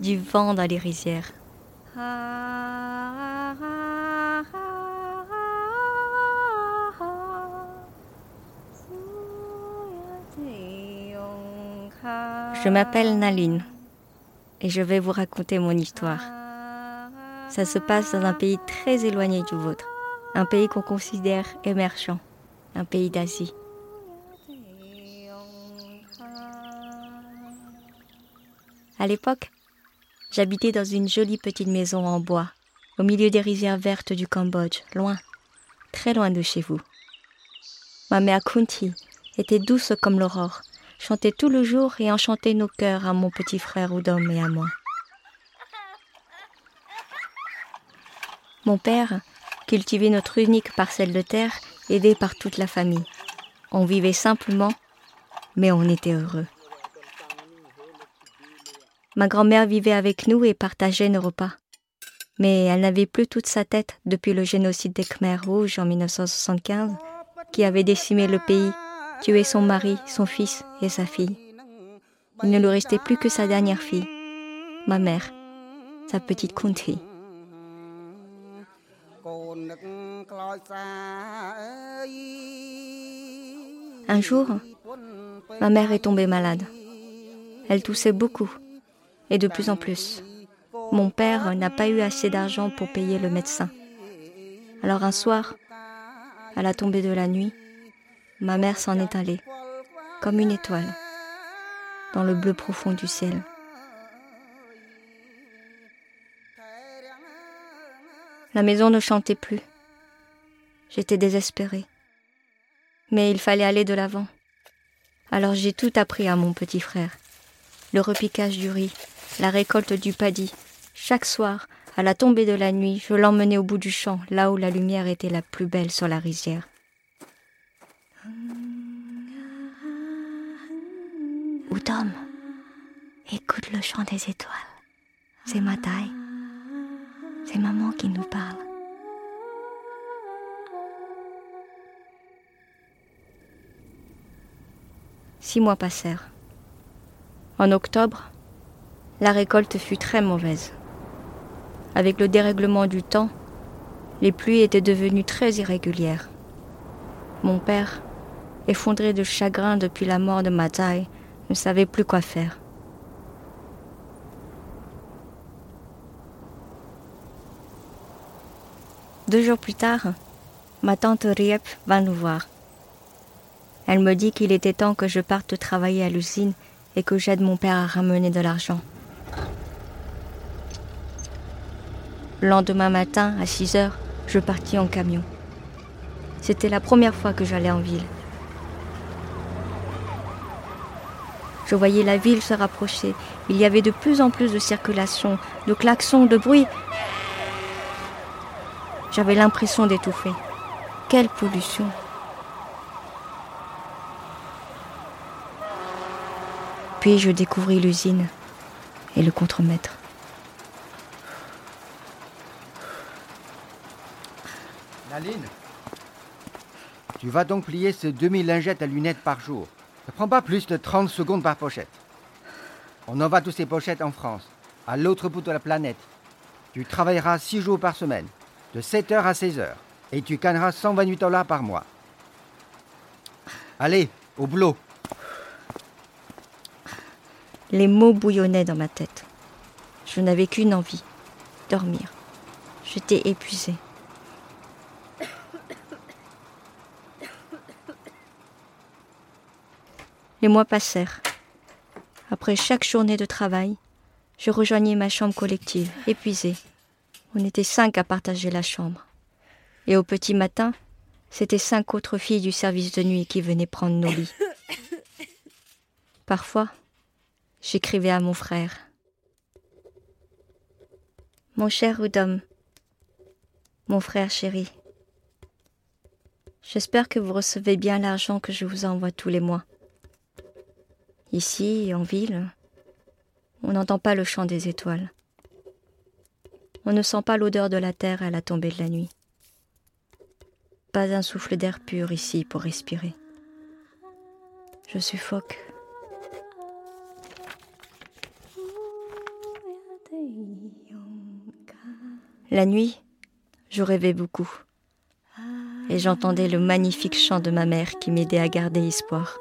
Du vent dans les rizières. Je m'appelle Naline et je vais vous raconter mon histoire. Ça se passe dans un pays très éloigné du vôtre, un pays qu'on considère émergent, un pays d'Asie. À l'époque, j'habitais dans une jolie petite maison en bois, au milieu des rizières vertes du Cambodge, loin, très loin de chez vous. Ma mère Kunti était douce comme l'aurore, chantait tout le jour et enchantait nos cœurs à mon petit frère Oudom et à moi. Mon père cultivait notre unique parcelle de terre, aidé par toute la famille. On vivait simplement, mais on était heureux. Ma grand-mère vivait avec nous et partageait nos repas. Mais elle n'avait plus toute sa tête depuis le génocide des Khmers rouges en 1975, qui avait décimé le pays tué son mari, son fils et sa fille. Il ne lui restait plus que sa dernière fille, ma mère, sa petite Kunti. Un jour, ma mère est tombée malade. Elle toussait beaucoup et de plus en plus. Mon père n'a pas eu assez d'argent pour payer le médecin. Alors un soir, à la tombée de la nuit, ma mère s'en est allée, comme une étoile, dans le bleu profond du ciel. La maison ne chantait plus. J'étais désespérée. Mais il fallait aller de l'avant. Alors j'ai tout appris à mon petit frère. Le repiquage du riz, la récolte du paddy. Chaque soir, à la tombée de la nuit, je l'emmenais au bout du champ, là où la lumière était la plus belle sur la rizière. Oudom, écoute le chant des étoiles. C'est ma. C'est maman qui nous parle. Six mois passèrent. En octobre, la récolte fut très mauvaise. Avec le dérèglement du temps, les pluies étaient devenues très irrégulières. Mon père, effondré de chagrin depuis la mort de Matai, ne savait plus quoi faire. Deux jours plus tard, ma tante Riep va nous voir. Elle me dit qu'il était temps que je parte travailler à l'usine et que j'aide mon père à ramener de l'argent. Le lendemain matin, à 6 heures, je partis en camion. C'était la première fois que j'allais en ville. Je voyais la ville se rapprocher. Il y avait de plus en plus de circulation, de klaxons, de bruit. J'avais l'impression d'étouffer. Quelle pollution Puis je découvris l'usine et le contremaître. Naline, tu vas donc plier ces 2000 lingettes à lunettes par jour. Ne prends pas plus de 30 secondes par pochette. On envoie toutes ces pochettes en France, à l'autre bout de la planète. Tu travailleras 6 jours par semaine, de 7h à 16h, et tu gagneras 128 dollars par mois. Allez, au boulot. Les mots bouillonnaient dans ma tête. Je n'avais qu'une envie, dormir. J'étais épuisée. Les mois passèrent. Après chaque journée de travail, je rejoignais ma chambre collective, épuisée. On était cinq à partager la chambre. Et au petit matin, c'étaient cinq autres filles du service de nuit qui venaient prendre nos lits. Parfois, j'écrivais à mon frère. Mon cher Oudom, mon frère chéri, j'espère que vous recevez bien l'argent que je vous envoie tous les mois. Ici, en ville, on n'entend pas le chant des étoiles. On ne sent pas l'odeur de la terre à la tombée de la nuit. Pas un souffle d'air pur ici pour respirer. Je suffoque. La nuit, je rêvais beaucoup. Et j'entendais le magnifique chant de ma mère qui m'aidait à garder espoir.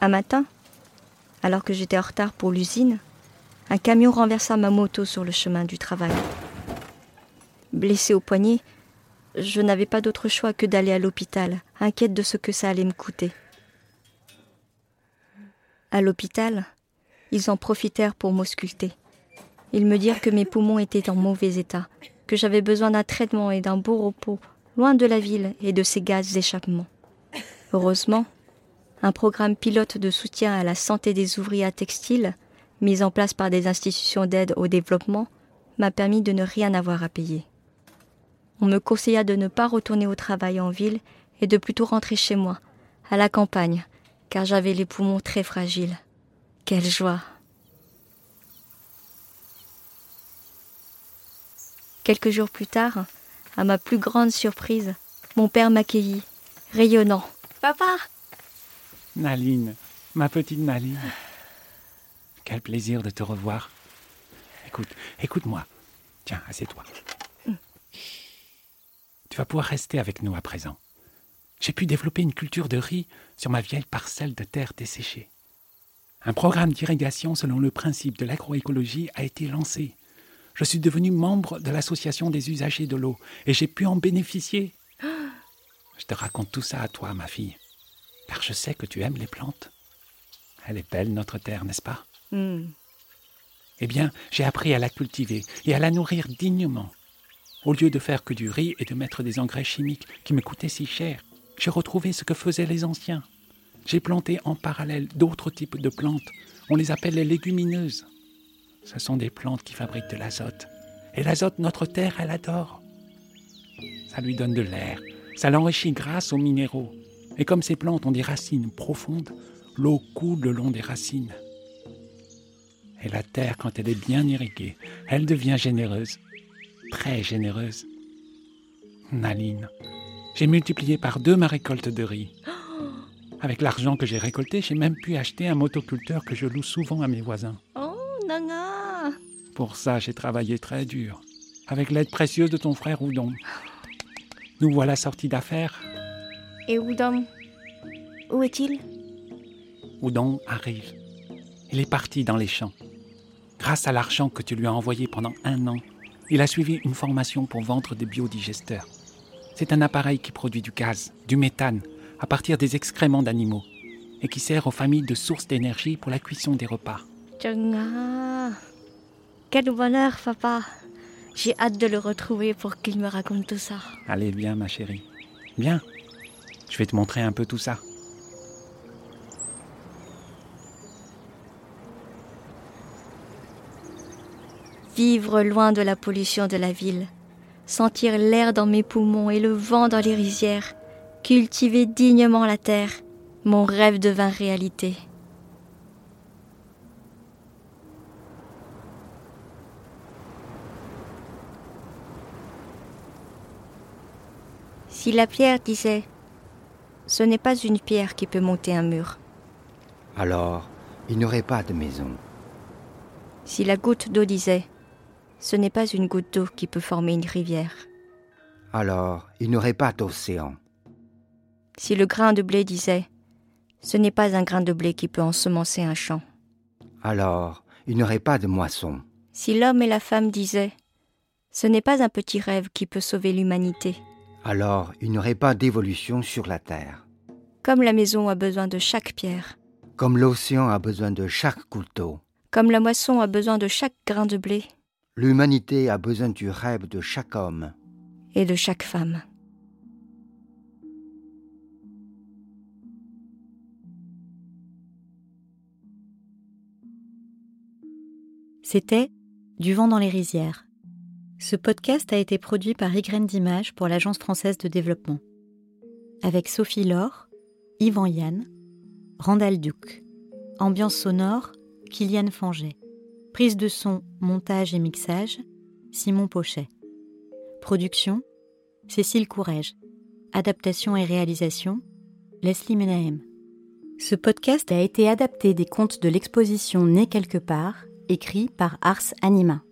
Un matin, alors que j'étais en retard pour l'usine, un camion renversa ma moto sur le chemin du travail. Blessée au poignet, je n'avais pas d'autre choix que d'aller à l'hôpital, inquiète de ce que ça allait me coûter. À l'hôpital, ils en profitèrent pour m'ausculter. Ils me dirent que mes poumons étaient en mauvais état, que j'avais besoin d'un traitement et d'un beau repos, loin de la ville et de ses gaz d'échappement. Heureusement, un programme pilote de soutien à la santé des ouvriers textiles, mis en place par des institutions d'aide au développement, m'a permis de ne rien avoir à payer. On me conseilla de ne pas retourner au travail en ville et de plutôt rentrer chez moi, à la campagne, car j'avais les poumons très fragiles. Quelle joie. Quelques jours plus tard, à ma plus grande surprise, mon père m'accueillit, rayonnant. Papa Naline, ma petite Naline. Quel plaisir de te revoir. Écoute, écoute-moi. Tiens, assieds-toi. Tu vas pouvoir rester avec nous à présent. J'ai pu développer une culture de riz sur ma vieille parcelle de terre desséchée. Un programme d'irrigation selon le principe de l'agroécologie a été lancé. Je suis devenu membre de l'association des usagers de l'eau et j'ai pu en bénéficier. Je te raconte tout ça à toi, ma fille, car je sais que tu aimes les plantes. Elle est belle, notre terre, n'est-ce pas? Hmm. Eh bien, j'ai appris à la cultiver et à la nourrir dignement. Au lieu de faire que du riz et de mettre des engrais chimiques qui me coûtaient si cher, j'ai retrouvé ce que faisaient les anciens. J'ai planté en parallèle d'autres types de plantes. On les appelle les légumineuses. Ce sont des plantes qui fabriquent de l'azote. Et l'azote, notre terre, elle adore. Ça lui donne de l'air. Ça l'enrichit grâce aux minéraux. Et comme ces plantes ont des racines profondes, l'eau coule le long des racines. Et la terre, quand elle est bien irriguée, elle devient généreuse. Très généreuse. Naline, j'ai multiplié par deux ma récolte de riz. Avec l'argent que j'ai récolté, j'ai même pu acheter un motoculteur que je loue souvent à mes voisins. Oh, Nana Pour ça, j'ai travaillé très dur, avec l'aide précieuse de ton frère Oudon. Nous voilà sortis d'affaires. Et Oudom Où est-il? Oudon arrive? Il est parti dans les champs. Grâce à l'argent que tu lui as envoyé pendant un an, il a suivi une formation pour vendre des biodigesteurs. C'est un appareil qui produit du gaz, du méthane, à partir des excréments d'animaux, et qui sert aux familles de source d'énergie pour la cuisson des repas. Tchanga Quel bonheur, papa J'ai hâte de le retrouver pour qu'il me raconte tout ça. Allez, viens, ma chérie. Viens. Je vais te montrer un peu tout ça. Vivre loin de la pollution de la ville, sentir l'air dans mes poumons et le vent dans les rizières, cultiver dignement la terre, mon rêve devint réalité. Si la pierre disait Ce n'est pas une pierre qui peut monter un mur. Alors, il n'y aurait pas de maison. Si la goutte d'eau disait Ce n'est pas une goutte d'eau qui peut former une rivière. Alors, il n'y aurait pas d'océan. Si le grain de blé disait Ce n'est pas un grain de blé qui peut ensemencer un champ. Alors, il n'y aurait pas de moisson. Si l'homme et la femme disaient Ce n'est pas un petit rêve qui peut sauver l'humanité. Alors, il n'y aurait pas d'évolution sur la Terre. Comme la maison a besoin de chaque pierre, Comme l'océan a besoin de chaque couteau, comme la moisson a besoin de chaque grain de blé l'humanité a besoin du rêve de chaque homme. et de chaque femme. C'était Du vent dans les rizières. Ce podcast a été produit par Ygraine d'Images pour l'Agence française de développement. Avec Sophie Laure, Yvan Yann, Randall Duc. Ambiance sonore, Kylian Fanget. Prise de son, montage et mixage, Simon Pochet. Production Cécile Courrèges. Adaptation et réalisation Leslie Menahem. Ce podcast a été adapté des contes de l'exposition Né quelque part, écrit par Ars Anima.